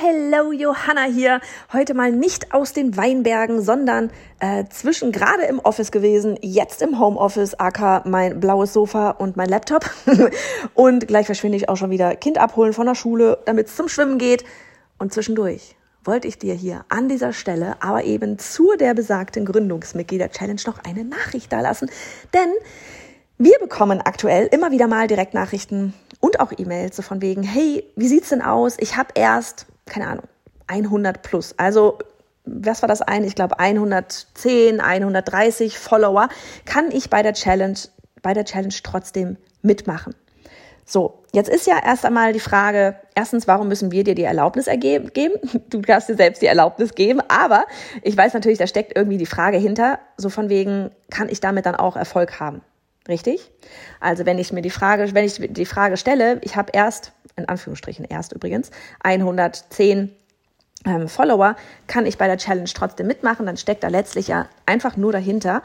hello, Johanna hier. Heute mal nicht aus den Weinbergen, sondern äh, zwischen gerade im Office gewesen, jetzt im Homeoffice, aka mein blaues Sofa und mein Laptop. und gleich verschwinde ich auch schon wieder Kind abholen von der Schule, damit es zum Schwimmen geht. Und zwischendurch wollte ich dir hier an dieser Stelle aber eben zu der besagten Gründungsmitglieder-Challenge noch eine Nachricht dalassen. Denn wir bekommen aktuell immer wieder mal Direktnachrichten und auch E-Mails so von wegen, hey, wie sieht's denn aus? Ich habe erst, keine Ahnung, 100 plus. Also was war das eine? Ich glaube 110, 130 Follower. Kann ich bei der Challenge, bei der Challenge trotzdem mitmachen? So, jetzt ist ja erst einmal die Frage, erstens, warum müssen wir dir die Erlaubnis ergeben, geben? Du darfst dir selbst die Erlaubnis geben, aber ich weiß natürlich, da steckt irgendwie die Frage hinter, so von wegen, kann ich damit dann auch Erfolg haben? Richtig? Also wenn ich mir die Frage, wenn ich die Frage stelle, ich habe erst, in Anführungsstrichen erst übrigens, 110 ähm, Follower, kann ich bei der Challenge trotzdem mitmachen, dann steckt da letztlich ja einfach nur dahinter,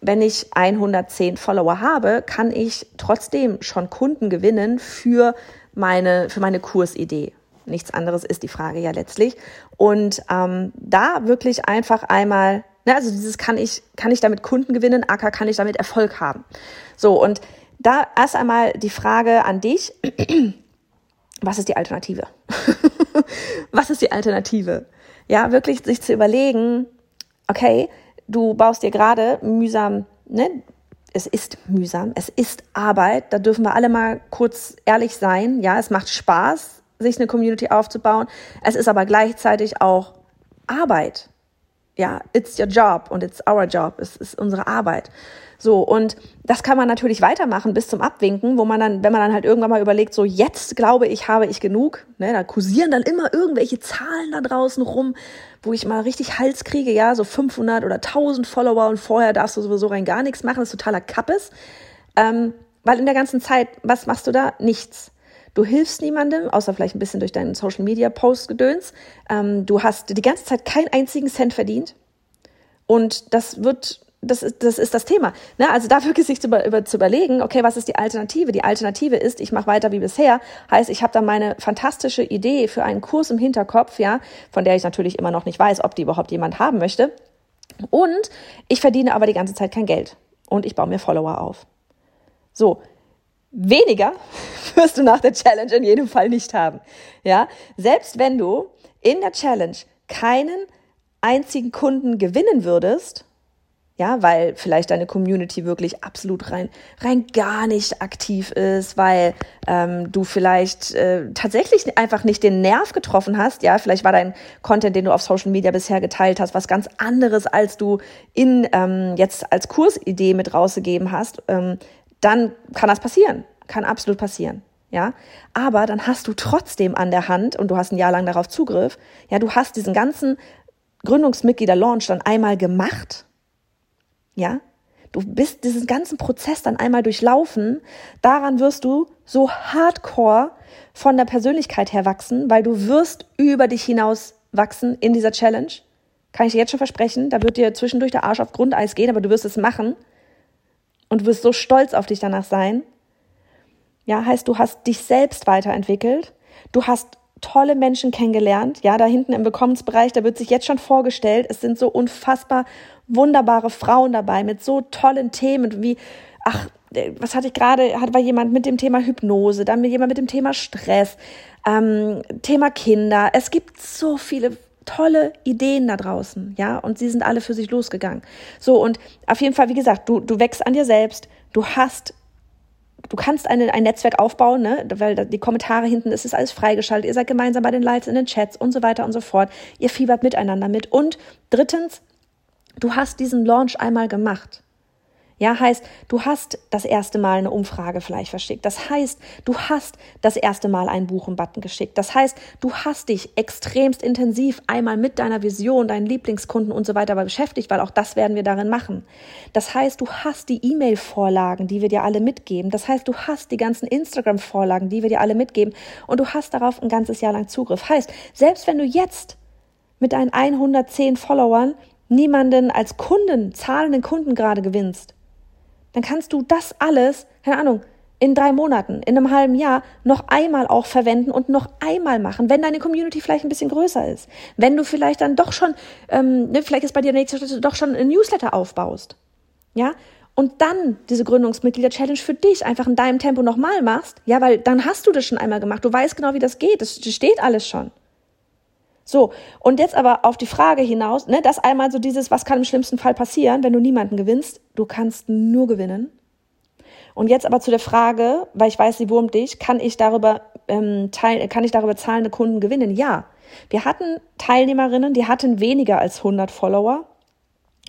wenn ich 110 Follower habe, kann ich trotzdem schon Kunden gewinnen für meine, für meine Kursidee. Nichts anderes ist die Frage ja letztlich. Und ähm, da wirklich einfach einmal, ne, also dieses kann ich, kann ich damit Kunden gewinnen, aka kann ich damit Erfolg haben. So, und da erst einmal die Frage an dich, was ist die Alternative? was ist die Alternative? Ja, wirklich sich zu überlegen, okay, du baust dir gerade mühsam, ne? Es ist mühsam, es ist Arbeit, da dürfen wir alle mal kurz ehrlich sein. Ja, es macht Spaß, sich eine Community aufzubauen. Es ist aber gleichzeitig auch Arbeit. Ja, it's your job und it's our job. Es ist unsere Arbeit. So, und das kann man natürlich weitermachen bis zum Abwinken, wo man dann, wenn man dann halt irgendwann mal überlegt, so jetzt glaube ich, habe ich genug, ne, da kursieren dann immer irgendwelche Zahlen da draußen rum, wo ich mal richtig Hals kriege, ja, so 500 oder 1000 Follower und vorher darfst du sowieso rein gar nichts machen, das ist totaler Kappes. Ähm, weil in der ganzen Zeit, was machst du da? Nichts. Du hilfst niemandem, außer vielleicht ein bisschen durch deinen Social Media Post gedöns. Ähm, du hast die ganze Zeit keinen einzigen Cent verdient. Und das wird das ist, das ist das Thema. Ne? Also da wirklich sich zu, über, zu überlegen, okay, was ist die Alternative? Die Alternative ist, ich mache weiter wie bisher. Heißt, ich habe da meine fantastische Idee für einen Kurs im Hinterkopf, ja, von der ich natürlich immer noch nicht weiß, ob die überhaupt jemand haben möchte. Und ich verdiene aber die ganze Zeit kein Geld. Und ich baue mir Follower auf. So, weniger wirst du nach der Challenge in jedem Fall nicht haben. Ja, selbst wenn du in der Challenge keinen einzigen Kunden gewinnen würdest, ja, weil vielleicht deine Community wirklich absolut rein, rein gar nicht aktiv ist, weil ähm, du vielleicht äh, tatsächlich einfach nicht den Nerv getroffen hast. Ja, vielleicht war dein Content, den du auf Social Media bisher geteilt hast, was ganz anderes, als du in ähm, jetzt als Kursidee mit rausgegeben hast. Ähm, dann kann das passieren, kann absolut passieren. Ja, aber dann hast du trotzdem an der Hand und du hast ein Jahr lang darauf Zugriff. Ja, du hast diesen ganzen Gründungsmitglieder-Launch dann einmal gemacht ja, du bist diesen ganzen Prozess dann einmal durchlaufen. Daran wirst du so hardcore von der Persönlichkeit her wachsen, weil du wirst über dich hinaus wachsen in dieser Challenge. Kann ich dir jetzt schon versprechen. Da wird dir zwischendurch der Arsch auf Grundeis gehen, aber du wirst es machen. Und wirst so stolz auf dich danach sein. Ja, heißt, du hast dich selbst weiterentwickelt. Du hast tolle Menschen kennengelernt. Ja, da hinten im Willkommensbereich, da wird sich jetzt schon vorgestellt, es sind so unfassbar wunderbare Frauen dabei mit so tollen Themen wie, ach, äh, was hatte ich gerade, hat war jemand mit dem Thema Hypnose, dann jemand mit dem Thema Stress, ähm, Thema Kinder. Es gibt so viele tolle Ideen da draußen, ja, und sie sind alle für sich losgegangen. So, und auf jeden Fall, wie gesagt, du, du wächst an dir selbst, du hast du kannst eine, ein Netzwerk aufbauen, ne? weil die Kommentare hinten, es ist alles freigeschaltet, ihr seid gemeinsam bei den Lives in den Chats und so weiter und so fort. Ihr fiebert miteinander mit. Und drittens, du hast diesen Launch einmal gemacht. Ja, heißt, du hast das erste Mal eine Umfrage vielleicht verschickt. Das heißt, du hast das erste Mal einen Buchen-Button geschickt. Das heißt, du hast dich extremst intensiv einmal mit deiner Vision, deinen Lieblingskunden und so weiter beschäftigt, weil auch das werden wir darin machen. Das heißt, du hast die E-Mail-Vorlagen, die wir dir alle mitgeben. Das heißt, du hast die ganzen Instagram-Vorlagen, die wir dir alle mitgeben. Und du hast darauf ein ganzes Jahr lang Zugriff. Heißt, selbst wenn du jetzt mit deinen 110 Followern niemanden als Kunden, zahlenden Kunden gerade gewinnst, dann kannst du das alles, keine Ahnung, in drei Monaten, in einem halben Jahr noch einmal auch verwenden und noch einmal machen, wenn deine Community vielleicht ein bisschen größer ist. Wenn du vielleicht dann doch schon, ähm, ne, vielleicht ist bei dir der nächste Schritt, doch schon ein Newsletter aufbaust. Ja, und dann diese Gründungsmitglieder-Challenge für dich einfach in deinem Tempo nochmal machst, ja, weil dann hast du das schon einmal gemacht. Du weißt genau, wie das geht. Das steht alles schon. So, und jetzt aber auf die Frage hinaus, ne, das einmal so dieses, was kann im schlimmsten Fall passieren, wenn du niemanden gewinnst? Du kannst nur gewinnen. Und jetzt aber zu der Frage, weil ich weiß, sie wurmt dich, kann ich darüber ähm, teil, kann ich darüber zahlende Kunden gewinnen? Ja. Wir hatten Teilnehmerinnen, die hatten weniger als 100 Follower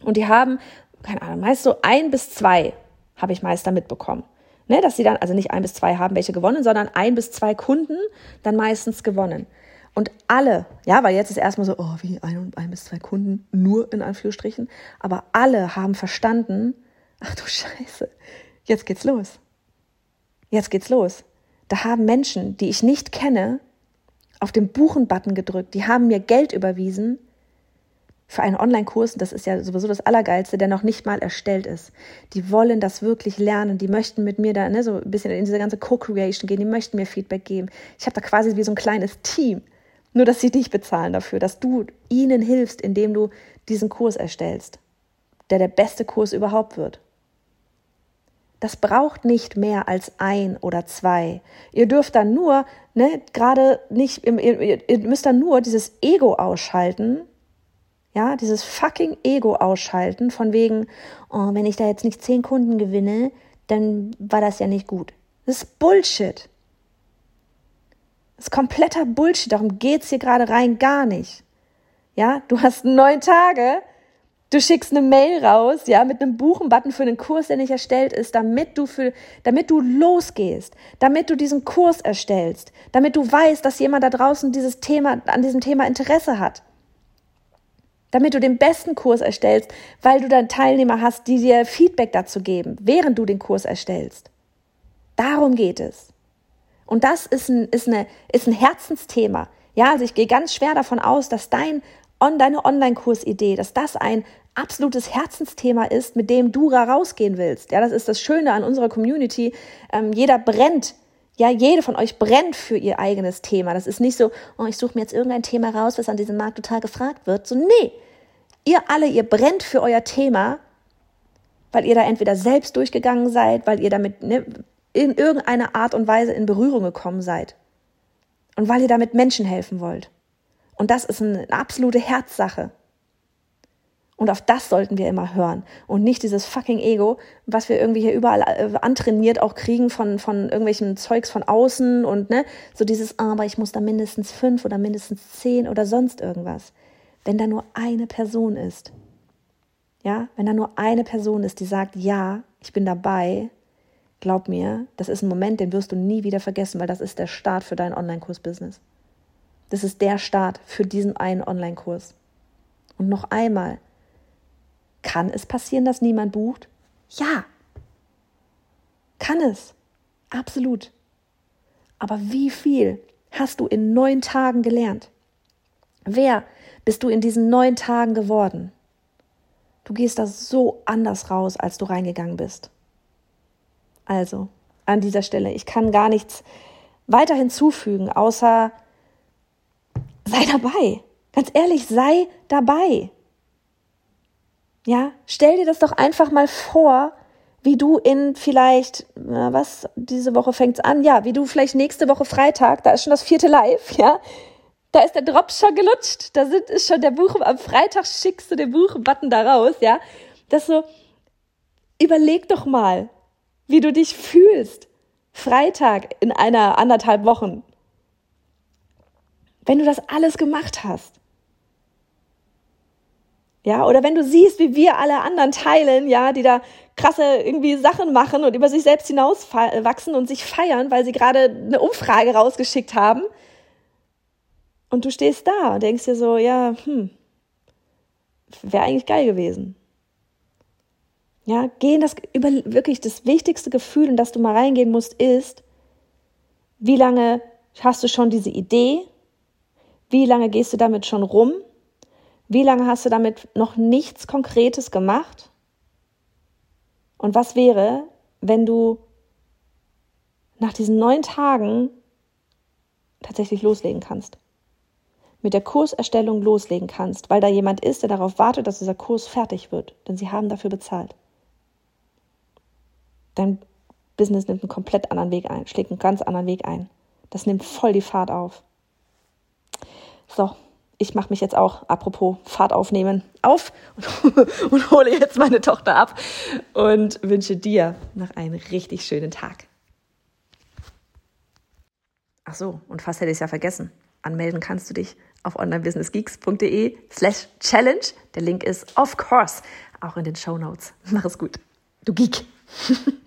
und die haben, keine Ahnung, meist so ein bis zwei habe ich meist da mitbekommen. Ne, dass sie dann, also nicht ein bis zwei haben welche gewonnen, sondern ein bis zwei Kunden dann meistens gewonnen. Und alle, ja, weil jetzt ist erstmal so, oh, wie ein, ein bis zwei Kunden, nur in Anführungsstrichen, aber alle haben verstanden, ach du Scheiße, jetzt geht's los. Jetzt geht's los. Da haben Menschen, die ich nicht kenne, auf den Buchen-Button gedrückt. Die haben mir Geld überwiesen für einen Online-Kurs. Das ist ja sowieso das Allergeilste, der noch nicht mal erstellt ist. Die wollen das wirklich lernen. Die möchten mit mir da ne, so ein bisschen in diese ganze Co-Creation gehen. Die möchten mir Feedback geben. Ich habe da quasi wie so ein kleines Team. Nur, dass sie dich bezahlen dafür, dass du ihnen hilfst, indem du diesen Kurs erstellst, der der beste Kurs überhaupt wird. Das braucht nicht mehr als ein oder zwei. Ihr dürft dann nur, ne, gerade nicht, ihr, ihr müsst dann nur dieses Ego ausschalten, ja, dieses fucking Ego ausschalten, von wegen, oh, wenn ich da jetzt nicht zehn Kunden gewinne, dann war das ja nicht gut. Das ist Bullshit. Das ist kompletter Bullshit. Darum geht's hier gerade rein gar nicht. Ja, du hast neun Tage, Du schickst eine Mail raus, ja, mit einem Buchen-Button für einen Kurs, der nicht erstellt ist, damit du für, damit du losgehst, damit du diesen Kurs erstellst, damit du weißt, dass jemand da draußen dieses Thema, an diesem Thema Interesse hat. Damit du den besten Kurs erstellst, weil du dann Teilnehmer hast, die dir Feedback dazu geben, während du den Kurs erstellst. Darum geht es. Und das ist ein, ist eine, ist ein Herzensthema. Ja, also ich gehe ganz schwer davon aus, dass dein deine Online-Kursidee, dass das ein absolutes Herzensthema ist, mit dem du rausgehen willst. Ja, das ist das Schöne an unserer Community. Ähm, jeder brennt. Ja, jede von euch brennt für ihr eigenes Thema. Das ist nicht so, oh, ich suche mir jetzt irgendein Thema raus, was an diesem Markt total gefragt wird. So, nee. Ihr alle, ihr brennt für euer Thema, weil ihr da entweder selbst durchgegangen seid, weil ihr damit ne, in irgendeiner Art und Weise in Berührung gekommen seid. Und weil ihr damit Menschen helfen wollt. Und das ist eine absolute Herzsache. Und auf das sollten wir immer hören und nicht dieses fucking Ego, was wir irgendwie hier überall äh, antrainiert auch kriegen von, von irgendwelchen Zeugs von außen und ne, so dieses, ah, aber ich muss da mindestens fünf oder mindestens zehn oder sonst irgendwas. Wenn da nur eine Person ist, ja, wenn da nur eine Person ist, die sagt, ja, ich bin dabei, glaub mir, das ist ein Moment, den wirst du nie wieder vergessen, weil das ist der Start für dein Online-Kurs-Business. Das ist der Start für diesen einen Online-Kurs. Und noch einmal, kann es passieren, dass niemand bucht? Ja. Kann es. Absolut. Aber wie viel hast du in neun Tagen gelernt? Wer bist du in diesen neun Tagen geworden? Du gehst da so anders raus, als du reingegangen bist. Also, an dieser Stelle, ich kann gar nichts weiter hinzufügen, außer sei dabei. Ganz ehrlich, sei dabei. Ja, stell dir das doch einfach mal vor, wie du in vielleicht, na was, diese Woche fängt's an, ja, wie du vielleicht nächste Woche Freitag, da ist schon das vierte Live, ja, da ist der Drop schon gelutscht, da sind, ist schon der Buch, am Freitag schickst du den Buch-Button da raus, ja, das so, überleg doch mal, wie du dich fühlst, Freitag in einer anderthalb Wochen, wenn du das alles gemacht hast. Ja, oder wenn du siehst, wie wir alle anderen teilen, ja, die da krasse irgendwie Sachen machen und über sich selbst hinauswachsen und sich feiern, weil sie gerade eine Umfrage rausgeschickt haben. Und du stehst da und denkst dir so, ja, hm, wäre eigentlich geil gewesen. Ja, gehen das über wirklich das wichtigste Gefühl, in das du mal reingehen musst, ist, wie lange hast du schon diese Idee? Wie lange gehst du damit schon rum? Wie lange hast du damit noch nichts Konkretes gemacht? Und was wäre, wenn du nach diesen neun Tagen tatsächlich loslegen kannst. Mit der Kurserstellung loslegen kannst, weil da jemand ist, der darauf wartet, dass dieser Kurs fertig wird. Denn sie haben dafür bezahlt. Dein Business nimmt einen komplett anderen Weg ein, schlägt einen ganz anderen Weg ein. Das nimmt voll die Fahrt auf. So, ich mache mich jetzt auch, apropos Fahrt aufnehmen, auf und, und hole jetzt meine Tochter ab und wünsche dir noch einen richtig schönen Tag. Ach so, und fast hätte ich es ja vergessen. Anmelden kannst du dich auf onlinebusinessgeeks.de slash challenge. Der Link ist, of course, auch in den Show Notes. Mach es gut. Du Geek.